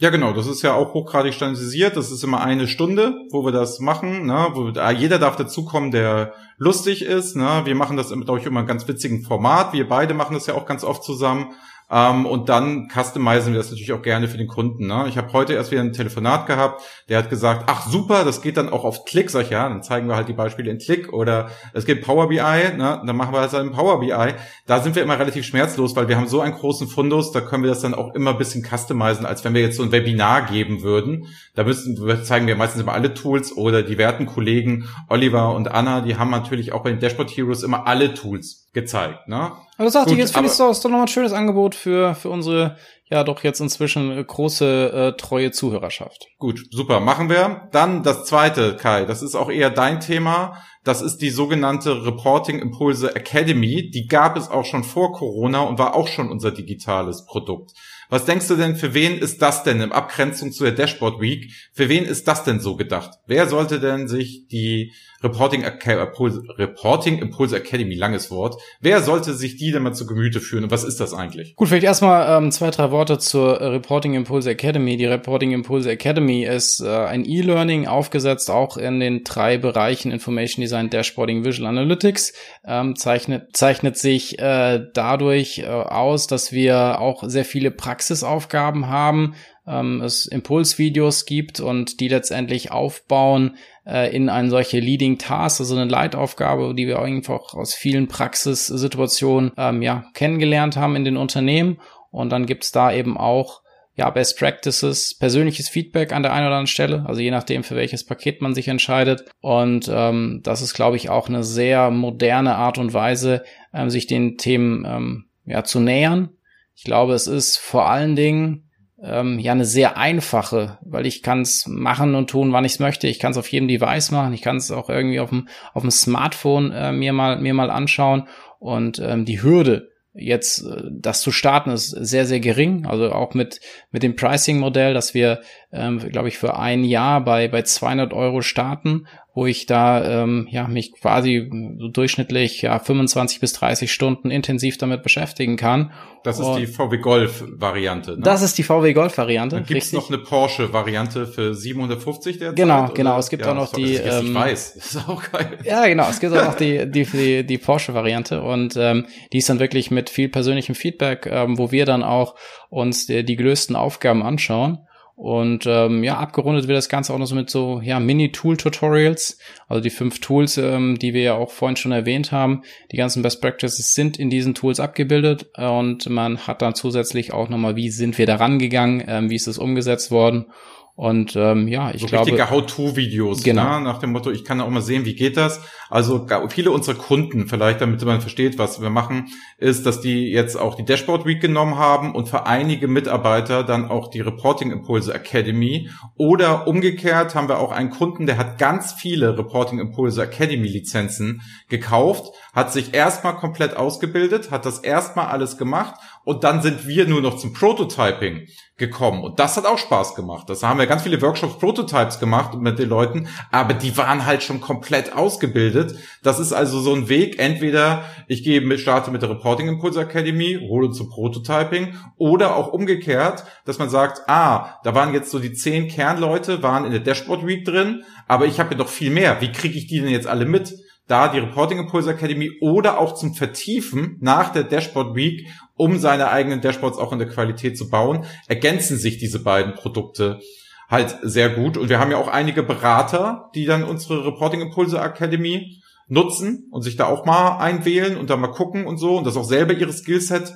Ja, genau. Das ist ja auch hochgradig standardisiert. Das ist immer eine Stunde, wo wir das machen. Ne? Wo, jeder darf dazukommen, der lustig ist. Ne? Wir machen das, glaube ich, immer einen ganz witzigen Format. Wir beide machen das ja auch ganz oft zusammen. Ähm, und dann customizen wir das natürlich auch gerne für den Kunden. Ne? Ich habe heute erst wieder ein Telefonat gehabt, der hat gesagt, ach super, das geht dann auch auf Klick. Sag ich, ja, dann zeigen wir halt die Beispiele in Klick oder es geht Power BI, ne? dann machen wir halt in Power BI. Da sind wir immer relativ schmerzlos, weil wir haben so einen großen Fundus, da können wir das dann auch immer ein bisschen customizen, als wenn wir jetzt so ein Webinar geben würden. Da müssen, zeigen wir meistens immer alle Tools oder die werten Kollegen Oliver und Anna, die haben natürlich auch bei den Dashboard Heroes immer alle Tools gezeigt. Ne? Aber das sagte ich, jetzt finde ich, ist doch nochmal ein schönes Angebot für, für unsere, ja doch jetzt inzwischen große, äh, treue Zuhörerschaft. Gut, super, machen wir. Dann das zweite, Kai, das ist auch eher dein Thema. Das ist die sogenannte Reporting Impulse Academy. Die gab es auch schon vor Corona und war auch schon unser digitales Produkt. Was denkst du denn, für wen ist das denn im Abgrenzung zu der Dashboard Week? Für wen ist das denn so gedacht? Wer sollte denn sich die Reporting, Reporting Impulse Academy, langes Wort. Wer sollte sich die denn mal zu Gemüte führen und was ist das eigentlich? Gut, vielleicht erstmal ähm, zwei, drei Worte zur Reporting Impulse Academy. Die Reporting Impulse Academy ist äh, ein E-Learning aufgesetzt auch in den drei Bereichen Information Design, Dashboarding, Visual Analytics. Ähm, zeichnet, zeichnet sich äh, dadurch äh, aus, dass wir auch sehr viele Praxisaufgaben haben, ähm, es Impulsvideos gibt und die letztendlich aufbauen äh, in eine solche Leading Task, also eine Leitaufgabe, die wir einfach aus vielen Praxissituationen ähm, ja, kennengelernt haben in den Unternehmen. Und dann gibt's da eben auch ja, Best Practices, persönliches Feedback an der einen oder anderen Stelle, also je nachdem, für welches Paket man sich entscheidet. Und ähm, das ist, glaube ich, auch eine sehr moderne Art und Weise, ähm, sich den Themen ähm, ja, zu nähern. Ich glaube, es ist vor allen Dingen ähm, ja eine sehr einfache, weil ich kann es machen und tun, wann ich es möchte. Ich kann es auf jedem Device machen. Ich kann es auch irgendwie auf dem auf dem Smartphone äh, mir mal mir mal anschauen und ähm, die Hürde jetzt äh, das zu starten ist sehr sehr gering. Also auch mit mit dem Pricing Modell, dass wir ähm, glaube ich für ein Jahr bei bei 200 Euro starten wo ich da ähm, ja mich quasi so durchschnittlich ja 25 bis 30 Stunden intensiv damit beschäftigen kann. Das ist Und die VW Golf Variante. Ne? Das ist die VW Golf Variante. Dann gibt es noch eine Porsche Variante für 750 derzeit. Genau, oder? genau. Es gibt ja, auch noch die. Ähm, ich weiß, das ist auch geil. Ja, genau. Es gibt auch noch die die die, die Porsche Variante und ähm, die ist dann wirklich mit viel persönlichem Feedback, ähm, wo wir dann auch uns die, die gelösten Aufgaben anschauen und ähm, ja, abgerundet wird das Ganze auch noch so mit so ja, Mini-Tool-Tutorials. Also die fünf Tools, ähm, die wir ja auch vorhin schon erwähnt haben. Die ganzen Best Practices sind in diesen Tools abgebildet und man hat dann zusätzlich auch nochmal, wie sind wir da rangegangen, ähm, wie ist es umgesetzt worden. Und ähm, ja, ich so glaube. Richtige How-To-Videos, genau. Ne? nach dem Motto, ich kann auch mal sehen, wie geht das. Also viele unserer Kunden, vielleicht damit man versteht, was wir machen, ist, dass die jetzt auch die Dashboard Week genommen haben und für einige Mitarbeiter dann auch die Reporting Impulse Academy. Oder umgekehrt haben wir auch einen Kunden, der hat ganz viele Reporting Impulse Academy Lizenzen gekauft, hat sich erstmal komplett ausgebildet, hat das erstmal alles gemacht und dann sind wir nur noch zum Prototyping gekommen. Und das hat auch Spaß gemacht. Das haben wir ganz viele Workshops, Prototypes gemacht mit den Leuten, aber die waren halt schon komplett ausgebildet. Das ist also so ein Weg. Entweder ich gehe mit, starte mit der Reporting Impulse Academy, hole zum Prototyping oder auch umgekehrt, dass man sagt, ah, da waren jetzt so die zehn Kernleute, waren in der Dashboard Week drin, aber ich habe ja noch viel mehr. Wie kriege ich die denn jetzt alle mit? Da die Reporting Impulse Academy oder auch zum Vertiefen nach der Dashboard Week, um seine eigenen Dashboards auch in der Qualität zu bauen, ergänzen sich diese beiden Produkte halt sehr gut. Und wir haben ja auch einige Berater, die dann unsere Reporting Impulse Academy nutzen und sich da auch mal einwählen und da mal gucken und so und das auch selber ihre Skillset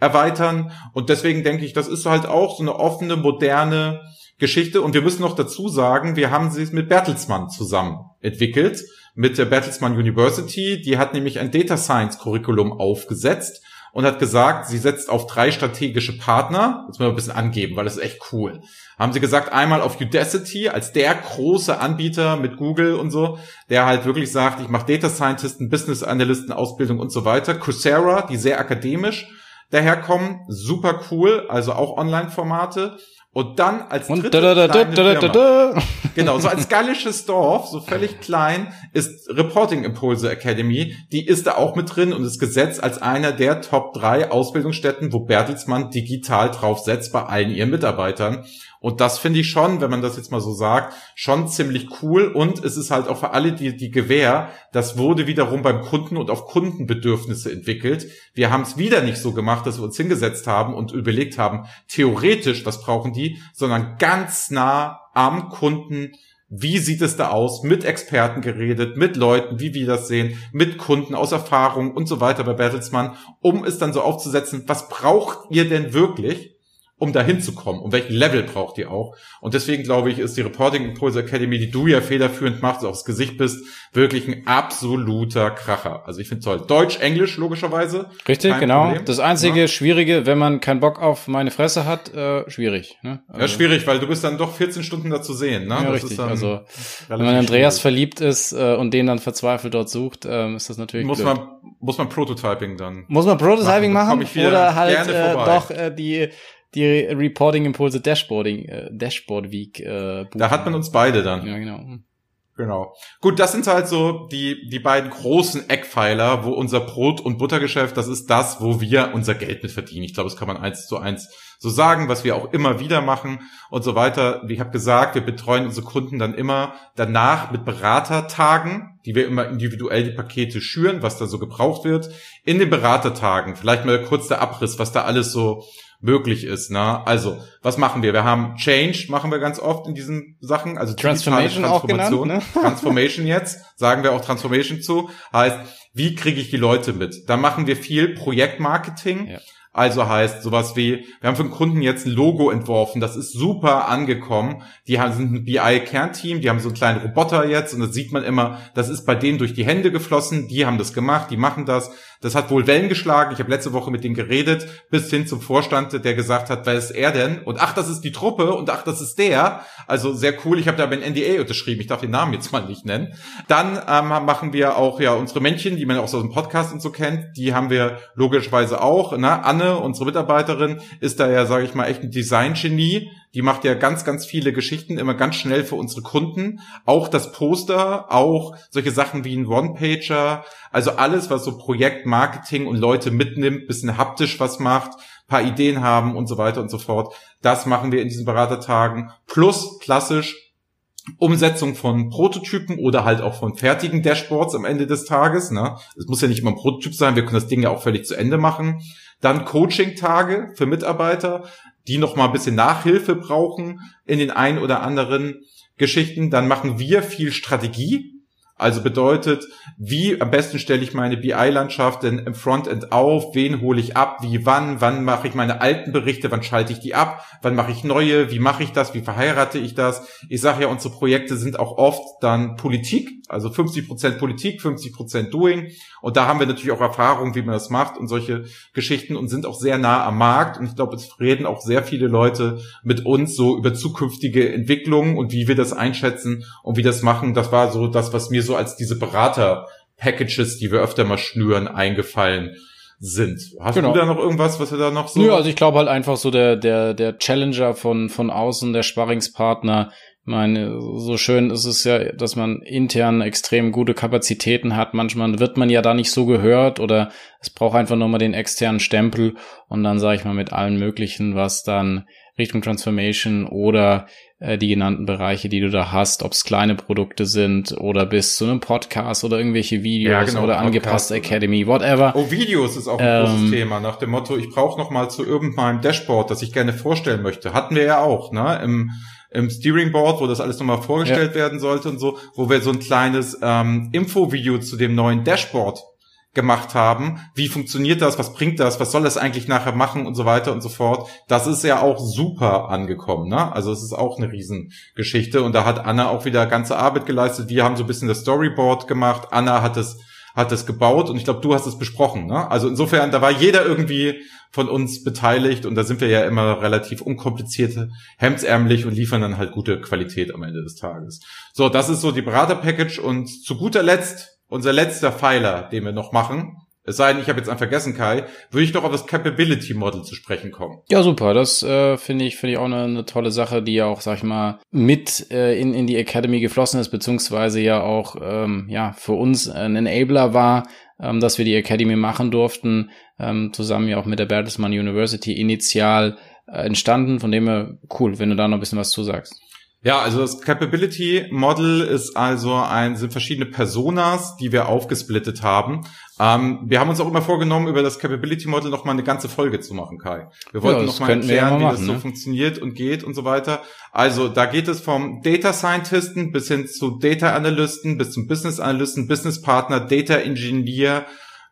erweitern. Und deswegen denke ich, das ist halt auch so eine offene, moderne Geschichte. Und wir müssen noch dazu sagen, wir haben sie mit Bertelsmann zusammen entwickelt mit der Bertelsmann University. Die hat nämlich ein Data Science Curriculum aufgesetzt und hat gesagt, sie setzt auf drei strategische Partner. Jetzt müssen wir ein bisschen angeben, weil das ist echt cool. Haben sie gesagt, einmal auf Udacity als der große Anbieter mit Google und so, der halt wirklich sagt, ich mache Data Scientisten, Business Analysten, Ausbildung und so weiter. Coursera, die sehr akademisch daherkommen, super cool, also auch Online-Formate. Und dann als Und dritte da, da, da, kleine da, da, Firma- da, da. Genau, so als gallisches Dorf, so völlig klein, ist Reporting Impulse Academy. Die ist da auch mit drin und ist gesetzt als einer der Top 3 Ausbildungsstätten, wo Bertelsmann digital drauf setzt bei allen ihren Mitarbeitern. Und das finde ich schon, wenn man das jetzt mal so sagt, schon ziemlich cool. Und es ist halt auch für alle die, die Gewähr, das wurde wiederum beim Kunden und auf Kundenbedürfnisse entwickelt. Wir haben es wieder nicht so gemacht, dass wir uns hingesetzt haben und überlegt haben, theoretisch, was brauchen die, sondern ganz nah am Kunden wie sieht es da aus? Mit Experten geredet, mit Leuten, wie wir das sehen, mit Kunden aus Erfahrung und so weiter bei Bertelsmann, um es dann so aufzusetzen, was braucht ihr denn wirklich, um da hinzukommen? Und welchen Level braucht ihr auch? Und deswegen glaube ich, ist die Reporting Impulse Academy, die du ja federführend machst, aufs Gesicht bist, wirklich ein absoluter Kracher. Also ich finde toll. Deutsch, Englisch, logischerweise. Richtig, Kein genau. Problem. Das einzige Ja. Schwierige, wenn man keinen Bock auf meine Fresse hat, äh, schwierig. Ne? Ja, schwierig, weil du bist dann doch 14 Stunden da zu sehen. Ne? Ja, Das richtig. Also, wenn man Andreas schwierig. verliebt ist äh, und den dann verzweifelt dort sucht, ähm, ist das natürlich muss blöd. man, muss man Prototyping dann. Muss man Prototyping Machen, machen oder halt gerne äh, doch äh, die die Reporting Impulse Dashboarding äh, Dashboard Week äh. Da hat man uns beide dann. ja genau. Genau. Gut, das sind halt so die, die beiden großen Eckpfeiler, wo unser Brot- und Buttergeschäft, das ist das, wo wir unser Geld mit verdienen. Ich glaube, das kann man eins zu eins so sagen, was wir auch immer wieder machen und so weiter. Wie ich habe gesagt, wir betreuen unsere Kunden dann immer danach mit Beratertagen, die wir immer individuell die Pakete schüren, was da so gebraucht wird. In den Beratertagen, vielleicht mal kurz der Abriss, was da alles so möglich ist. Ne? Also, was machen wir? Wir haben Change, machen wir ganz oft in diesen Sachen, also digitale Transformation auch genannt, Transformation. Transformation jetzt, sagen wir auch Transformation zu, heißt, wie kriege ich die Leute mit? Da machen wir viel Projektmarketing. Ja. Also heißt sowas wie, wir haben für einen Kunden jetzt ein Logo entworfen, das ist super angekommen. Die haben, sind ein BI-Kernteam, die haben so einen kleinen Roboter jetzt und das sieht man immer, das ist bei denen durch die Hände geflossen, die haben das gemacht, die machen das. Das hat wohl Wellen geschlagen. Ich habe letzte Woche mit denen geredet, bis hin zum Vorstand, der gesagt hat, wer ist er denn? Und ach, das ist die Truppe und ach, das ist der. Also sehr cool. Ich habe da aber ein NDA unterschrieben. Ich darf den Namen jetzt mal nicht nennen. Dann ähm, machen wir auch ja unsere Männchen, die man auch so aus dem Podcast und so kennt. Die haben wir logischerweise auch. Ne? Anne, unsere Mitarbeiterin, ist da ja, sage ich mal, echt ein Design-Genie. Die macht ja ganz, ganz viele Geschichten immer ganz schnell für unsere Kunden. Auch das Poster, auch solche Sachen wie ein One-Pager. Also alles, was so Projektmarketing und Leute mitnimmt, bisschen haptisch was macht, paar Ideen haben und so weiter und so fort. Das machen wir in diesen Beratertagen. Plus klassisch Umsetzung von Prototypen oder halt auch von fertigen Dashboards am Ende des Tages. Ne? Es muss ja nicht immer ein Prototyp sein, wir können das Ding ja auch völlig zu Ende machen. Dann Coaching-Tage für Mitarbeiter, die noch mal ein bisschen Nachhilfe brauchen in den ein oder anderen Geschichten. Dann machen wir viel Strategie. Also bedeutet, wie am besten stelle ich meine BI-Landschaft denn im Frontend auf, wen hole ich ab, wie wann, wann mache ich meine alten Berichte, wann schalte ich die ab, wann mache ich neue, wie mache ich das, wie verheirate ich das. Ich sage ja, unsere Projekte sind auch oft dann Politik, also 50% Politik, 50% Doing. Und da haben wir natürlich auch Erfahrung, wie man das macht und solche Geschichten und sind auch sehr nah am Markt. Und ich glaube, es reden auch sehr viele Leute mit uns so über zukünftige Entwicklungen und wie wir das einschätzen und wie das machen. Das war so das, was mir so als diese Berater-Packages, die wir öfter mal schnüren, eingefallen sind. Hast genau. du da noch irgendwas, was wir da noch so? Nö, also ich glaube halt einfach so der, der, der Challenger von, von außen, der Sparringspartner, ich meine, so schön ist es ja, dass man intern extrem gute Kapazitäten hat. Manchmal wird man ja da nicht so gehört oder es braucht einfach nur mal den externen Stempel und dann sage ich mal mit allen möglichen, was dann Richtung Transformation oder äh, die genannten Bereiche, die du da hast, ob es kleine Produkte sind oder bis zu einem Podcast oder irgendwelche Videos ja, genau, oder angepasste Academy, whatever. Oh, Videos ist auch ein ähm, großes Thema, nach dem Motto, ich brauche noch mal zu irgendeinem Dashboard, das ich gerne vorstellen möchte. Hatten wir ja auch, ne? Im, im Steering Board, wo das alles nochmal vorgestellt ja. werden sollte und so, wo wir so ein kleines ähm, Info-Video zu dem neuen Dashboard gemacht haben. Wie funktioniert das? Was bringt das? Was soll das eigentlich nachher machen und so weiter und so fort? Das ist ja auch super angekommen. Ne? Also es ist auch eine Riesengeschichte und da hat Anna auch wieder ganze Arbeit geleistet. Wir haben so ein bisschen das Storyboard gemacht. Anna hat es hat es gebaut und ich glaube, du hast es besprochen. Ne? Also insofern, da war jeder irgendwie von uns beteiligt und da sind wir ja immer relativ unkompliziert, hemdsärmlich und liefern dann halt gute Qualität am Ende des Tages. So, das ist so die Berater-Package und zu guter Letzt unser letzter Pfeiler, den wir noch machen, es sei denn, ich habe jetzt einen vergessen, Kai, würde ich doch auf das Capability Model zu sprechen kommen. Ja, super. Das äh, finde ich, finde ich auch eine, eine tolle Sache, die ja auch, sag ich mal, mit äh, in, in die Academy geflossen ist, beziehungsweise ja auch ähm, ja für uns ein Enabler war, ähm, dass wir die Academy machen durften, ähm, zusammen ja auch mit der Bertelsmann University initial äh, entstanden. Von dem her cool, wenn du da noch ein bisschen was zusagst. Ja, also das Capability Model ist also ein, sind verschiedene Personas, die wir aufgesplittet haben. Ähm, wir haben uns auch immer vorgenommen, über das Capability Model noch mal eine ganze Folge zu machen, Kai. Wir wollten ja, noch mal erklären, machen, wie das so ne? funktioniert und geht und so weiter. Also da geht es vom Data Scientisten bis hin zu Data Analysten, bis zum Business Analysten, Business Partner, Data Engineer,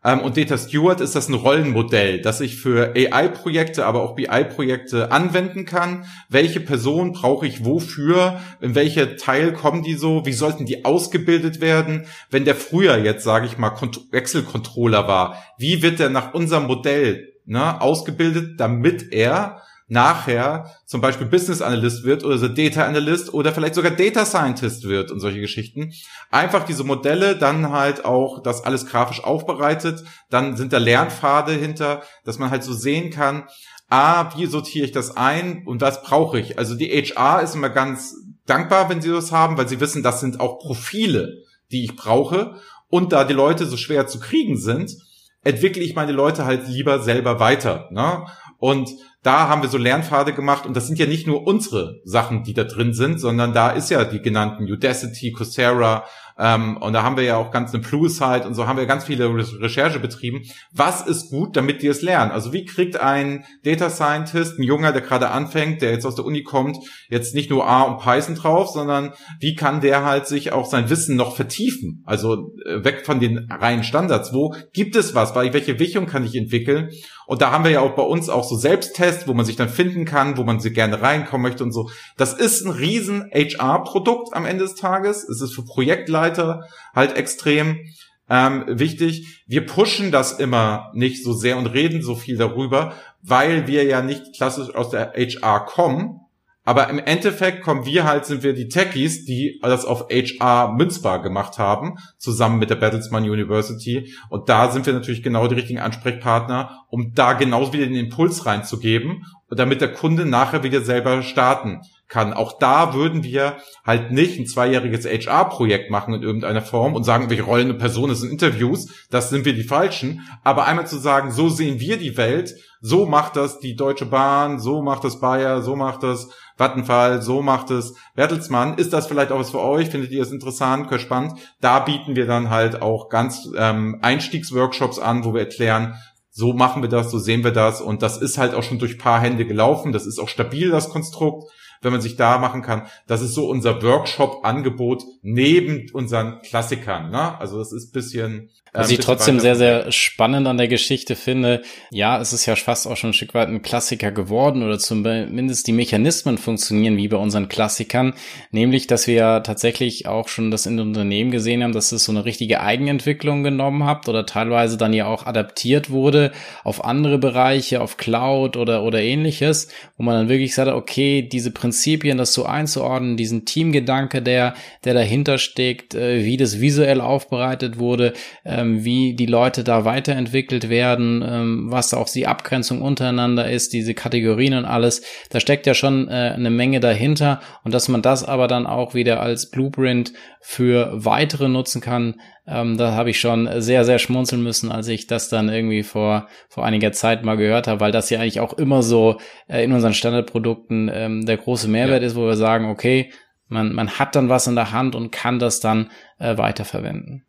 ähm, und Data Steward ist das ein Rollenmodell, das ich für AI-Projekte, aber auch BI-Projekte anwenden kann. Welche Person brauche ich wofür? In welche Teil kommen die so? Wie sollten die ausgebildet werden? Wenn der früher jetzt, sage ich mal, Wechselcontroller war, wie wird der nach unserem Modell ne, ausgebildet, damit er nachher zum Beispiel Business Analyst wird oder so Data Analyst oder vielleicht sogar Data Scientist wird und solche Geschichten. Einfach diese Modelle, dann halt auch das alles grafisch aufbereitet, dann sind da Lernpfade hinter, dass man halt so sehen kann, ah, wie sortiere ich das ein und was brauche ich? Also die HR ist immer ganz dankbar, wenn sie das haben, weil sie wissen, das sind auch Profile, die ich brauche. Und da die Leute so schwer zu kriegen sind, entwickle ich meine Leute halt lieber selber weiter. Ne? Und da haben wir so Lernpfade gemacht und das sind ja nicht nur unsere Sachen, die da drin sind, sondern da ist ja die genannten Udacity, Coursera, ähm, und da haben wir ja auch ganz eine Plussite und so haben wir ganz viele Re Recherche betrieben. Was ist gut, damit die es lernen? Also wie kriegt ein Data Scientist, ein Junger, der gerade anfängt, der jetzt aus der Uni kommt, jetzt nicht nur A und Python drauf, sondern wie kann der halt sich auch sein Wissen noch vertiefen? Also äh, weg von den reinen Standards. Wo gibt es was? Welche Wichung kann ich entwickeln? Und da haben wir ja auch bei uns auch so Selbsttests, wo man sich dann finden kann, wo man sie gerne reinkommen möchte und so. Das ist ein riesen HR-Produkt am Ende des Tages. Es ist für Projektleiter halt extrem ähm, wichtig. Wir pushen das immer nicht so sehr und reden so viel darüber, weil wir ja nicht klassisch aus der HR kommen, aber im Endeffekt kommen wir halt, sind wir die Techies, die das auf HR münzbar gemacht haben, zusammen mit der Bertelsmann University. Und da sind wir natürlich genau die richtigen Ansprechpartner, um da genauso wieder den Impuls reinzugeben, damit der Kunde nachher wieder selber starten kann. Auch da würden wir halt nicht ein zweijähriges HR-Projekt machen in irgendeiner Form und sagen, welche Rollen eine Person ist in Interviews. Das sind wir die Falschen. Aber einmal zu sagen, so sehen wir die Welt, so macht das die Deutsche Bahn, so macht das Bayer, so macht das Vattenfall, so macht es Bertelsmann. Ist das vielleicht auch was für euch? Findet ihr es interessant, spannend? Da bieten wir dann halt auch ganz ähm, Einstiegsworkshops an, wo wir erklären, so machen wir das, so sehen wir das und das ist halt auch schon durch paar Hände gelaufen. Das ist auch stabil, das Konstrukt. Wenn man sich da machen kann. Das ist so unser Workshop-Angebot neben unseren Klassikern. Ne? Also das ist bisschen was ich trotzdem sehr, sehr spannend an der Geschichte finde, ja, es ist ja fast auch schon ein Stück weit ein Klassiker geworden oder zumindest die Mechanismen funktionieren wie bei unseren Klassikern, nämlich, dass wir ja tatsächlich auch schon das in Unternehmen gesehen haben, dass es so eine richtige Eigenentwicklung genommen habt oder teilweise dann ja auch adaptiert wurde auf andere Bereiche, auf Cloud oder, oder ähnliches, wo man dann wirklich sagt, okay, diese Prinzipien, das so einzuordnen, diesen Teamgedanke, der, der dahinter steckt, äh, wie das visuell aufbereitet wurde, ähm, ähm, wie die Leute da weiterentwickelt werden, ähm, was auch die Abgrenzung untereinander ist, diese Kategorien und alles. Da steckt ja schon äh, eine Menge dahinter und dass man das aber dann auch wieder als Blueprint für weitere nutzen kann, ähm, da habe ich schon sehr, sehr schmunzeln müssen, als ich das dann irgendwie vor, vor einiger Zeit mal gehört habe, weil das ja eigentlich auch immer so äh, in unseren Standardprodukten ähm, der große Mehrwert ja. ist, wo wir sagen, okay, man, man hat dann was in der Hand und kann das dann äh, weiterverwenden.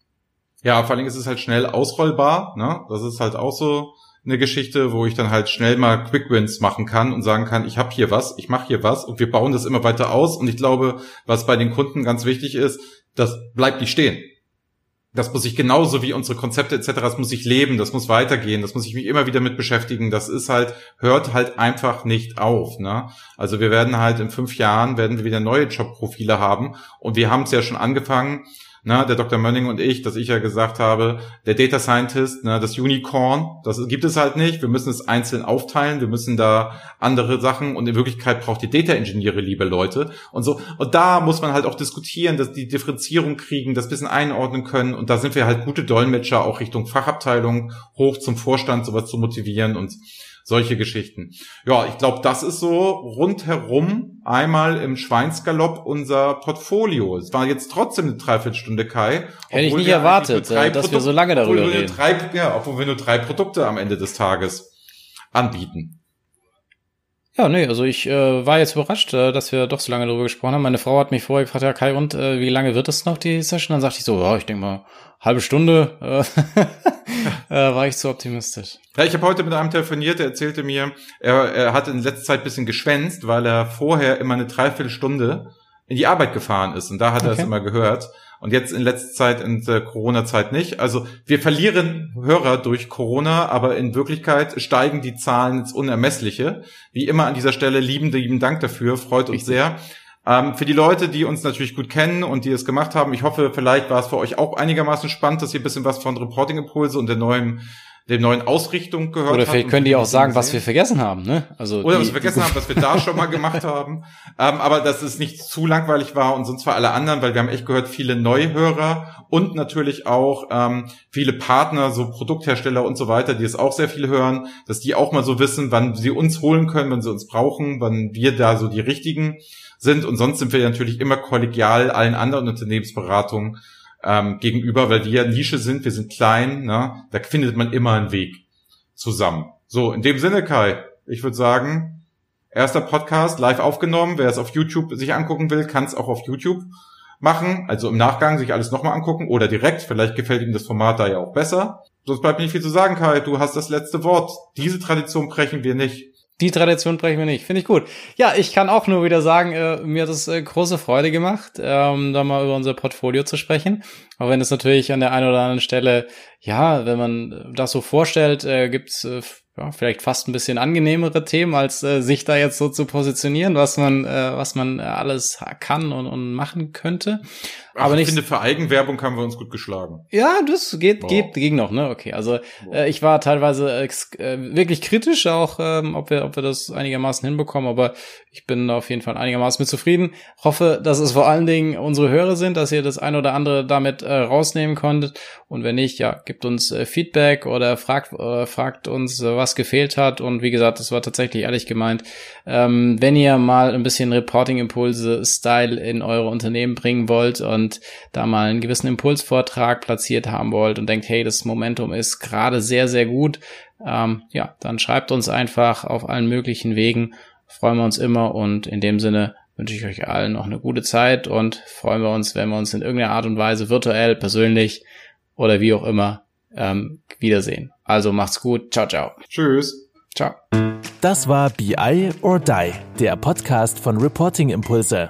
Ja, vor allem ist es halt schnell ausrollbar. Ne? Das ist halt auch so eine Geschichte, wo ich dann halt schnell mal Quick Wins machen kann und sagen kann, ich habe hier was, ich mache hier was und wir bauen das immer weiter aus. Und ich glaube, was bei den Kunden ganz wichtig ist, das bleibt nicht stehen. Das muss ich genauso wie unsere Konzepte etc., das muss ich leben, das muss weitergehen, das muss ich mich immer wieder mit beschäftigen. Das ist halt, hört halt einfach nicht auf. Ne? Also wir werden halt in fünf Jahren, werden wir wieder neue Jobprofile haben und wir haben es ja schon angefangen, na, der Dr. Mönning und ich, dass ich ja gesagt habe, der Data Scientist, na, das Unicorn, das gibt es halt nicht. Wir müssen es einzeln aufteilen. Wir müssen da andere Sachen und in Wirklichkeit braucht die Data Ingenieure liebe Leute und so. Und da muss man halt auch diskutieren, dass die Differenzierung kriegen, das bisschen einordnen können. Und da sind wir halt gute Dolmetscher auch Richtung Fachabteilung hoch zum Vorstand, sowas zu motivieren und solche Geschichten. Ja, ich glaube, das ist so rundherum einmal im Schweinsgalopp unser Portfolio. Es war jetzt trotzdem eine Dreiviertelstunde, Kai. Hätte ich nicht erwartet, äh, dass wir so lange darüber reden. Drei, ja, obwohl wir nur drei Produkte am Ende des Tages anbieten. Ja, nee, also ich äh, war jetzt überrascht, äh, dass wir doch so lange darüber gesprochen haben. Meine Frau hat mich vorher gefragt, ja Kai, und äh, wie lange wird es noch, die Session? Dann sagte ich so, ja, ich denke mal, halbe Stunde äh, äh, war ich zu optimistisch. Ja, ich habe heute mit einem telefoniert, der erzählte mir, er, er hat in letzter Zeit bisschen geschwänzt, weil er vorher immer eine Dreiviertelstunde in die Arbeit gefahren ist und da hat okay. er es immer gehört. Und jetzt in letzter Zeit, in der Corona-Zeit nicht. Also wir verlieren Hörer durch Corona, aber in Wirklichkeit steigen die Zahlen ins Unermessliche. Wie immer an dieser Stelle lieben, lieben Dank dafür, freut uns sehr. Ähm, für die Leute, die uns natürlich gut kennen und die es gemacht haben, ich hoffe, vielleicht war es für euch auch einigermaßen spannend, dass ihr ein bisschen was von Reporting Impulse und der neuen der neuen Ausrichtung gehört Oder vielleicht können die auch sagen, was wir vergessen haben, ne? Also Oder die, was wir vergessen haben, was wir da schon mal gemacht haben. Ähm, aber dass es nicht zu langweilig war und sonst für alle anderen, weil wir haben echt gehört, viele Neuhörer und natürlich auch ähm, viele Partner, so Produkthersteller und so weiter, die es auch sehr viel hören, dass die auch mal so wissen, wann sie uns holen können, wenn sie uns brauchen, wann wir da so die richtigen sind. Und sonst sind wir natürlich immer kollegial allen anderen Unternehmensberatungen ähm, gegenüber, weil ja Nische sind, wir sind klein, ne? da findet man immer einen Weg zusammen. So, in dem Sinne, Kai, ich würde sagen, erster Podcast live aufgenommen. Wer es auf YouTube sich angucken will, kann es auch auf YouTube machen, also im Nachgang sich alles nochmal angucken oder direkt. Vielleicht gefällt ihm das Format da ja auch besser. Sonst bleibt nicht viel zu sagen, Kai. Du hast das letzte Wort. Diese Tradition brechen wir nicht. Die Tradition brechen wir nicht. Finde ich gut. Ja, ich kann auch nur wieder sagen, äh, mir hat es äh, große Freude gemacht, ähm, da mal über unser Portfolio zu sprechen. Auch wenn es natürlich an der einen oder anderen Stelle, ja, wenn man das so vorstellt, äh, gibt's äh, ja, vielleicht fast ein bisschen angenehmere Themen, als äh, sich da jetzt so zu positionieren, was man, äh, was man alles kann und, und machen könnte. Ach, aber nicht, ich finde, für Eigenwerbung haben wir uns gut geschlagen. Ja, das geht, wow. geht, ging noch, ne? Okay, also äh, ich war teilweise äh, wirklich kritisch auch, ähm, ob wir, ob wir das einigermaßen hinbekommen, aber ich bin auf jeden Fall einigermaßen mit zufrieden. Hoffe, dass es vor allen Dingen unsere Hörer sind, dass ihr das ein oder andere damit äh, rausnehmen konntet. Und wenn nicht, ja, gebt uns äh, Feedback oder fragt, äh, fragt uns, äh, was gefehlt hat. Und wie gesagt, das war tatsächlich ehrlich gemeint. Ähm, wenn ihr mal ein bisschen Reporting-Impulse-Style in eure Unternehmen bringen wollt und da mal einen gewissen Impulsvortrag platziert haben wollt und denkt, hey, das Momentum ist gerade sehr, sehr gut, ähm, ja, dann schreibt uns einfach auf allen möglichen Wegen freuen wir uns immer und in dem Sinne wünsche ich euch allen noch eine gute Zeit und freuen wir uns, wenn wir uns in irgendeiner Art und Weise virtuell, persönlich oder wie auch immer ähm, wiedersehen. Also macht's gut. Ciao, ciao. Tschüss. Ciao. Das war BI or Die, der Podcast von Reporting Impulse.